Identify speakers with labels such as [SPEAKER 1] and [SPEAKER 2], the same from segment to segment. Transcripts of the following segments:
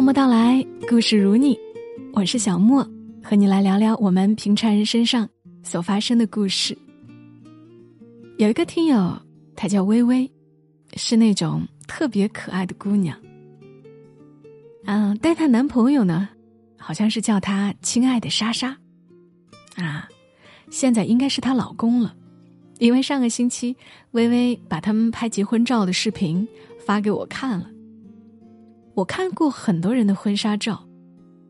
[SPEAKER 1] 默默到来，故事如你，我是小莫，和你来聊聊我们平常人身上所发生的故事。有一个听友，她叫微微，是那种特别可爱的姑娘。嗯，但她男朋友呢，好像是叫她亲爱的莎莎。啊，现在应该是她老公了，因为上个星期微微把他们拍结婚照的视频发给我看了。我看过很多人的婚纱照，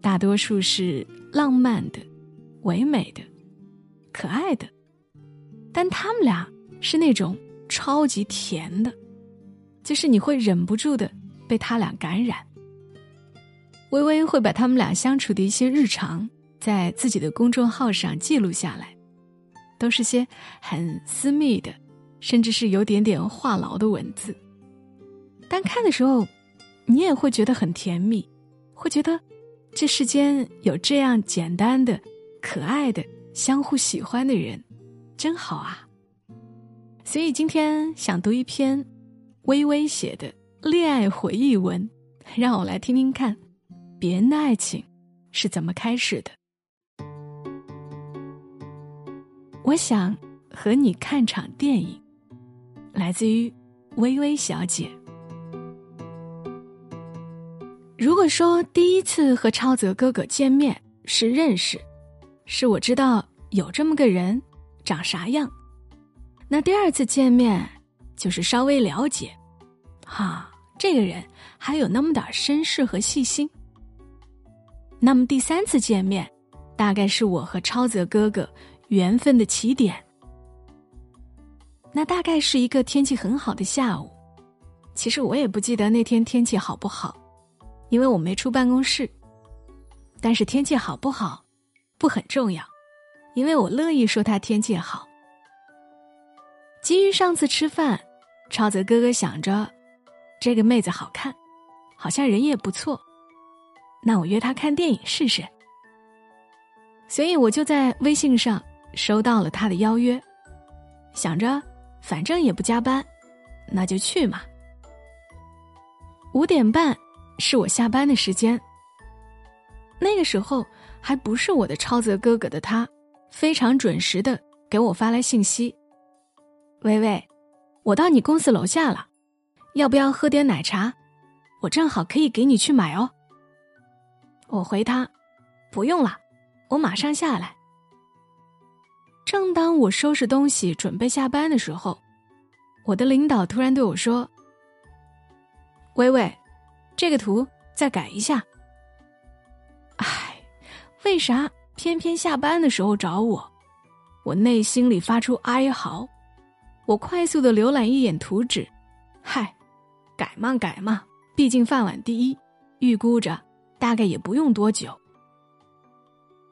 [SPEAKER 1] 大多数是浪漫的、唯美的、可爱的，但他们俩是那种超级甜的，就是你会忍不住的被他俩感染。微微会把他们俩相处的一些日常在自己的公众号上记录下来，都是些很私密的，甚至是有点点话痨的文字，但看的时候。你也会觉得很甜蜜，会觉得这世间有这样简单的、可爱的、相互喜欢的人，真好啊！所以今天想读一篇微微写的恋爱回忆文，让我来听听看别人的爱情是怎么开始的。我想和你看场电影，来自于微微小姐。如果说第一次和超泽哥哥见面是认识，是我知道有这么个人，长啥样，那第二次见面就是稍微了解，哈，这个人还有那么点绅士和细心。那么第三次见面，大概是我和超泽哥哥缘分的起点。那大概是一个天气很好的下午，其实我也不记得那天天气好不好。因为我没出办公室，但是天气好不好，不很重要，因为我乐意说他天气好。基于上次吃饭，超泽哥哥想着，这个妹子好看，好像人也不错，那我约她看电影试试。所以我就在微信上收到了他的邀约，想着反正也不加班，那就去嘛。五点半。是我下班的时间。那个时候还不是我的超泽哥哥的他，非常准时的给我发来信息：“微微，我到你公司楼下了，要不要喝点奶茶？我正好可以给你去买哦。”我回他：“不用了，我马上下来。”正当我收拾东西准备下班的时候，我的领导突然对我说：“微微。”这个图再改一下。唉，为啥偏偏下班的时候找我？我内心里发出哀嚎。我快速的浏览一眼图纸，嗨，改嘛改嘛，毕竟饭碗第一，预估着大概也不用多久。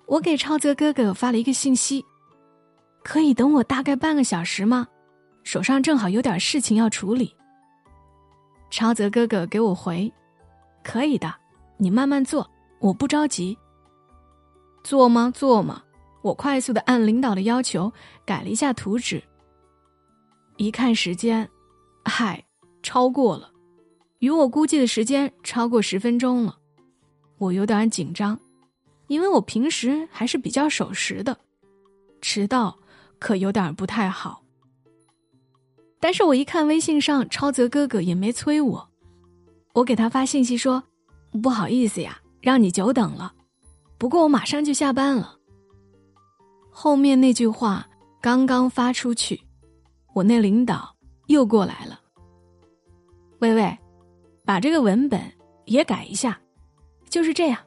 [SPEAKER 1] 我给超泽哥哥发了一个信息，可以等我大概半个小时吗？手上正好有点事情要处理。超泽哥哥给我回。可以的，你慢慢做，我不着急。做吗？做吗？我快速的按领导的要求改了一下图纸。一看时间，嗨，超过了，与我估计的时间超过十分钟了。我有点紧张，因为我平时还是比较守时的，迟到可有点不太好。但是我一看微信上超泽哥哥也没催我。我给他发信息说：“不好意思呀，让你久等了。不过我马上就下班了。”后面那句话刚刚发出去，我那领导又过来了。微微，把这个文本也改一下，就是这样。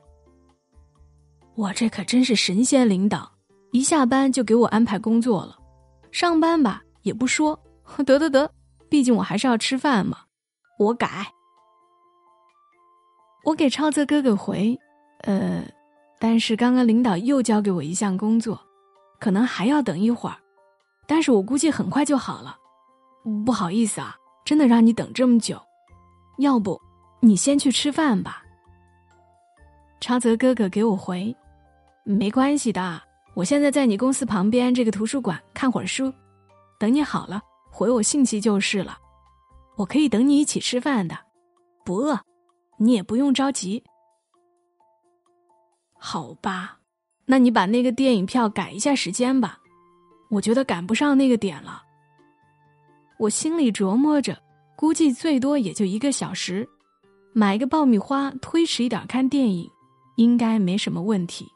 [SPEAKER 1] 我这可真是神仙领导，一下班就给我安排工作了。上班吧也不说，得得得，毕竟我还是要吃饭嘛。我改。我给超泽哥哥回，呃，但是刚刚领导又交给我一项工作，可能还要等一会儿，但是我估计很快就好了。不好意思啊，真的让你等这么久，要不你先去吃饭吧。超泽哥哥给我回，没关系的，我现在在你公司旁边这个图书馆看会儿书，等你好了回我信息就是了，我可以等你一起吃饭的，不饿。你也不用着急，好吧，那你把那个电影票改一下时间吧，我觉得赶不上那个点了。我心里琢磨着，估计最多也就一个小时，买个爆米花，推迟一点看电影，应该没什么问题。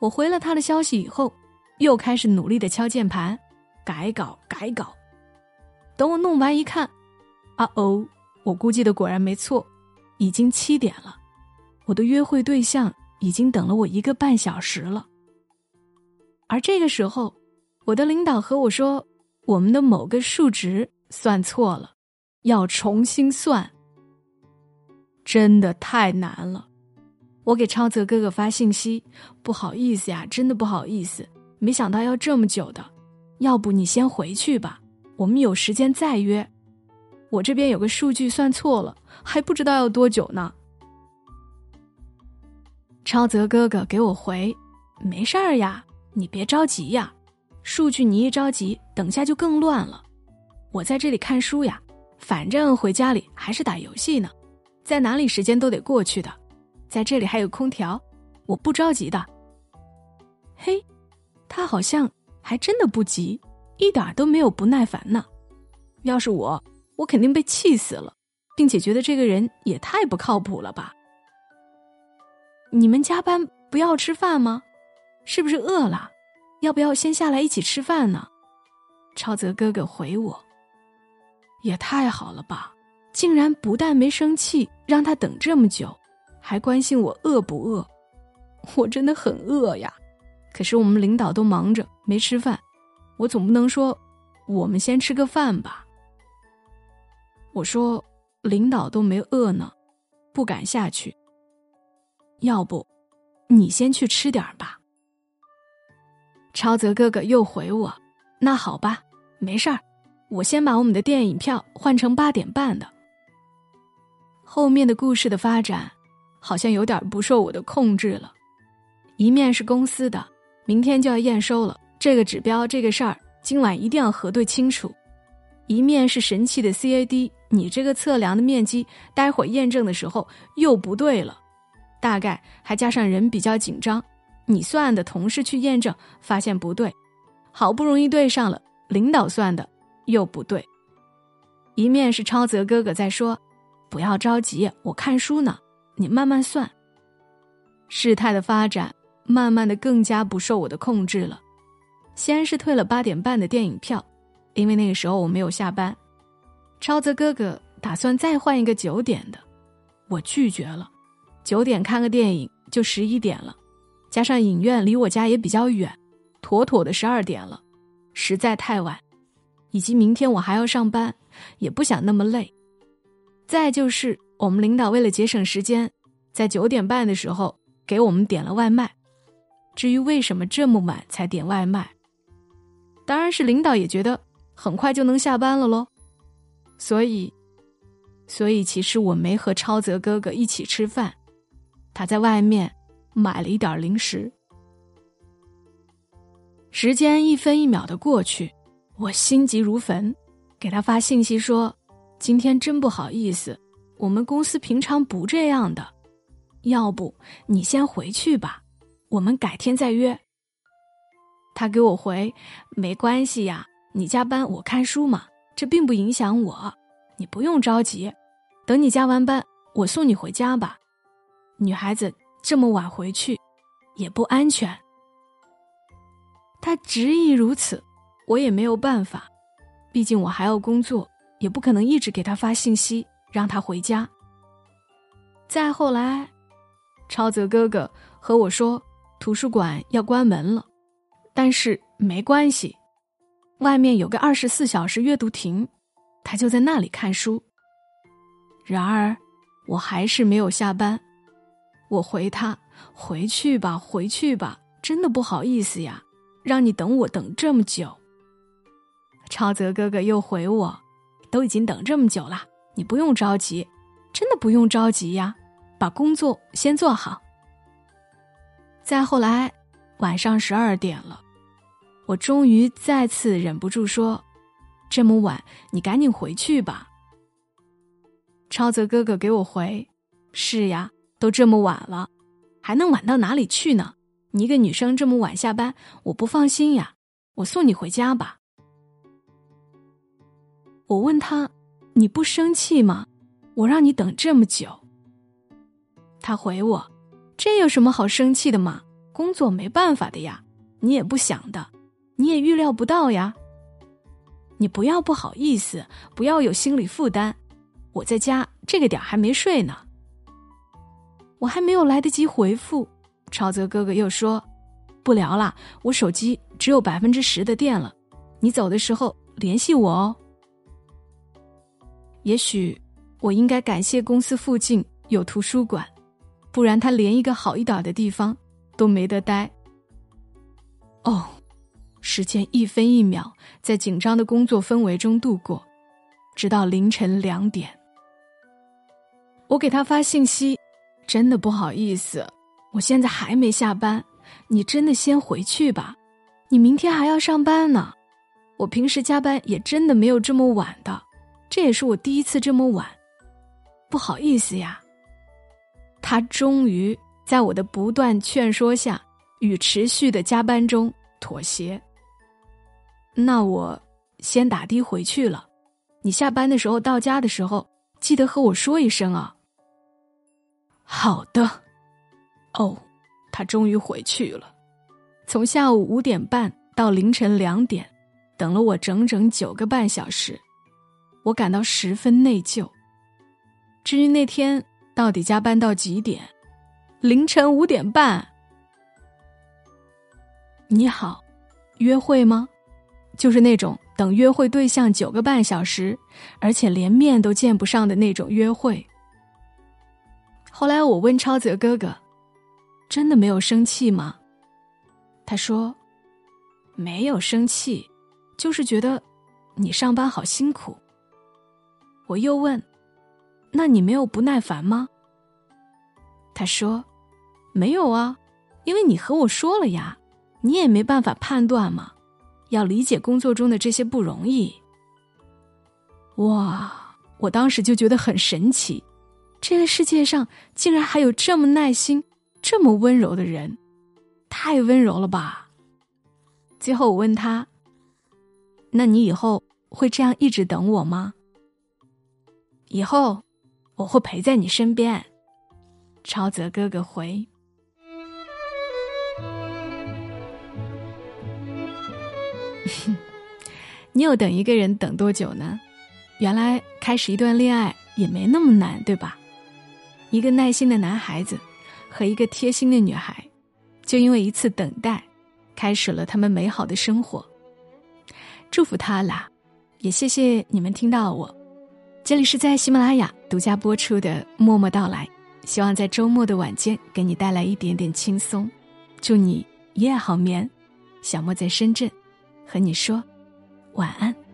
[SPEAKER 1] 我回了他的消息以后，又开始努力的敲键盘，改稿改稿。等我弄完一看，啊哦，我估计的果然没错，已经七点了。我的约会对象已经等了我一个半小时了，而这个时候，我的领导和我说，我们的某个数值算错了，要重新算。真的太难了，我给超泽哥哥发信息，不好意思呀，真的不好意思，没想到要这么久的，要不你先回去吧，我们有时间再约。我这边有个数据算错了，还不知道要多久呢。超泽哥哥给我回：“没事儿呀，你别着急呀。数据你一着急，等下就更乱了。我在这里看书呀，反正回家里还是打游戏呢，在哪里时间都得过去的。在这里还有空调，我不着急的。”嘿，他好像还真的不急，一点都没有不耐烦呢。要是我，我肯定被气死了，并且觉得这个人也太不靠谱了吧。你们加班不要吃饭吗？是不是饿了？要不要先下来一起吃饭呢？超泽哥哥回我：“也太好了吧！竟然不但没生气，让他等这么久，还关心我饿不饿。我真的很饿呀！可是我们领导都忙着没吃饭，我总不能说我们先吃个饭吧？我说领导都没饿呢，不敢下去。”要不，你先去吃点吧。超泽哥哥又回我：“那好吧，没事儿，我先把我们的电影票换成八点半的。”后面的故事的发展，好像有点不受我的控制了。一面是公司的，明天就要验收了，这个指标这个事儿，今晚一定要核对清楚；一面是神奇的 CAD，你这个测量的面积，待会儿验证的时候又不对了。大概还加上人比较紧张，你算的同事去验证，发现不对，好不容易对上了，领导算的又不对。一面是超泽哥哥在说：“不要着急，我看书呢，你慢慢算。”事态的发展慢慢的更加不受我的控制了。先是退了八点半的电影票，因为那个时候我没有下班。超泽哥哥打算再换一个九点的，我拒绝了。九点看个电影就十一点了，加上影院离我家也比较远，妥妥的十二点了，实在太晚。以及明天我还要上班，也不想那么累。再就是我们领导为了节省时间，在九点半的时候给我们点了外卖。至于为什么这么晚才点外卖，当然是领导也觉得很快就能下班了喽。所以，所以其实我没和超泽哥哥一起吃饭。他在外面买了一点零食。时间一分一秒的过去，我心急如焚，给他发信息说：“今天真不好意思，我们公司平常不这样的，要不你先回去吧，我们改天再约。”他给我回：“没关系呀，你加班我看书嘛，这并不影响我，你不用着急，等你加完班，我送你回家吧。”女孩子这么晚回去，也不安全。他执意如此，我也没有办法，毕竟我还要工作，也不可能一直给他发信息让他回家。再后来，超泽哥哥和我说，图书馆要关门了，但是没关系，外面有个二十四小时阅读亭，他就在那里看书。然而，我还是没有下班。我回他，回去吧，回去吧，真的不好意思呀，让你等我等这么久。超泽哥哥又回我，都已经等这么久了，你不用着急，真的不用着急呀，把工作先做好。再后来，晚上十二点了，我终于再次忍不住说：“这么晚，你赶紧回去吧。”超泽哥哥给我回：“是呀。”都这么晚了，还能晚到哪里去呢？你一个女生这么晚下班，我不放心呀。我送你回家吧。我问他：“你不生气吗？我让你等这么久。”他回我：“这有什么好生气的嘛？工作没办法的呀，你也不想的，你也预料不到呀。你不要不好意思，不要有心理负担。我在家这个点还没睡呢。”我还没有来得及回复，超泽哥哥又说：“不聊了，我手机只有百分之十的电了，你走的时候联系我哦。”也许我应该感谢公司附近有图书馆，不然他连一个好一点的地方都没得待。哦，时间一分一秒在紧张的工作氛围中度过，直到凌晨两点。我给他发信息，真的不好意思，我现在还没下班，你真的先回去吧，你明天还要上班呢。我平时加班也真的没有这么晚的。这也是我第一次这么晚，不好意思呀。他终于在我的不断劝说下，与持续的加班中妥协。那我先打的回去了，你下班的时候到家的时候，记得和我说一声啊。好的。哦，他终于回去了，从下午五点半到凌晨两点，等了我整整九个半小时。我感到十分内疚。至于那天到底加班到几点，凌晨五点半。你好，约会吗？就是那种等约会对象九个半小时，而且连面都见不上的那种约会。后来我问超泽哥哥：“真的没有生气吗？”他说：“没有生气，就是觉得你上班好辛苦。”我又问：“那你没有不耐烦吗？”他说：“没有啊，因为你和我说了呀，你也没办法判断嘛，要理解工作中的这些不容易。”哇！我当时就觉得很神奇，这个世界上竟然还有这么耐心、这么温柔的人，太温柔了吧！最后我问他：“那你以后会这样一直等我吗？”以后我会陪在你身边，超泽哥哥回。你有等一个人等多久呢？原来开始一段恋爱也没那么难，对吧？一个耐心的男孩子和一个贴心的女孩，就因为一次等待，开始了他们美好的生活。祝福他啦，也谢谢你们听到我。这里是在喜马拉雅独家播出的《默默到来》，希望在周末的晚间给你带来一点点轻松。祝你一夜好眠，小莫在深圳，和你说晚安。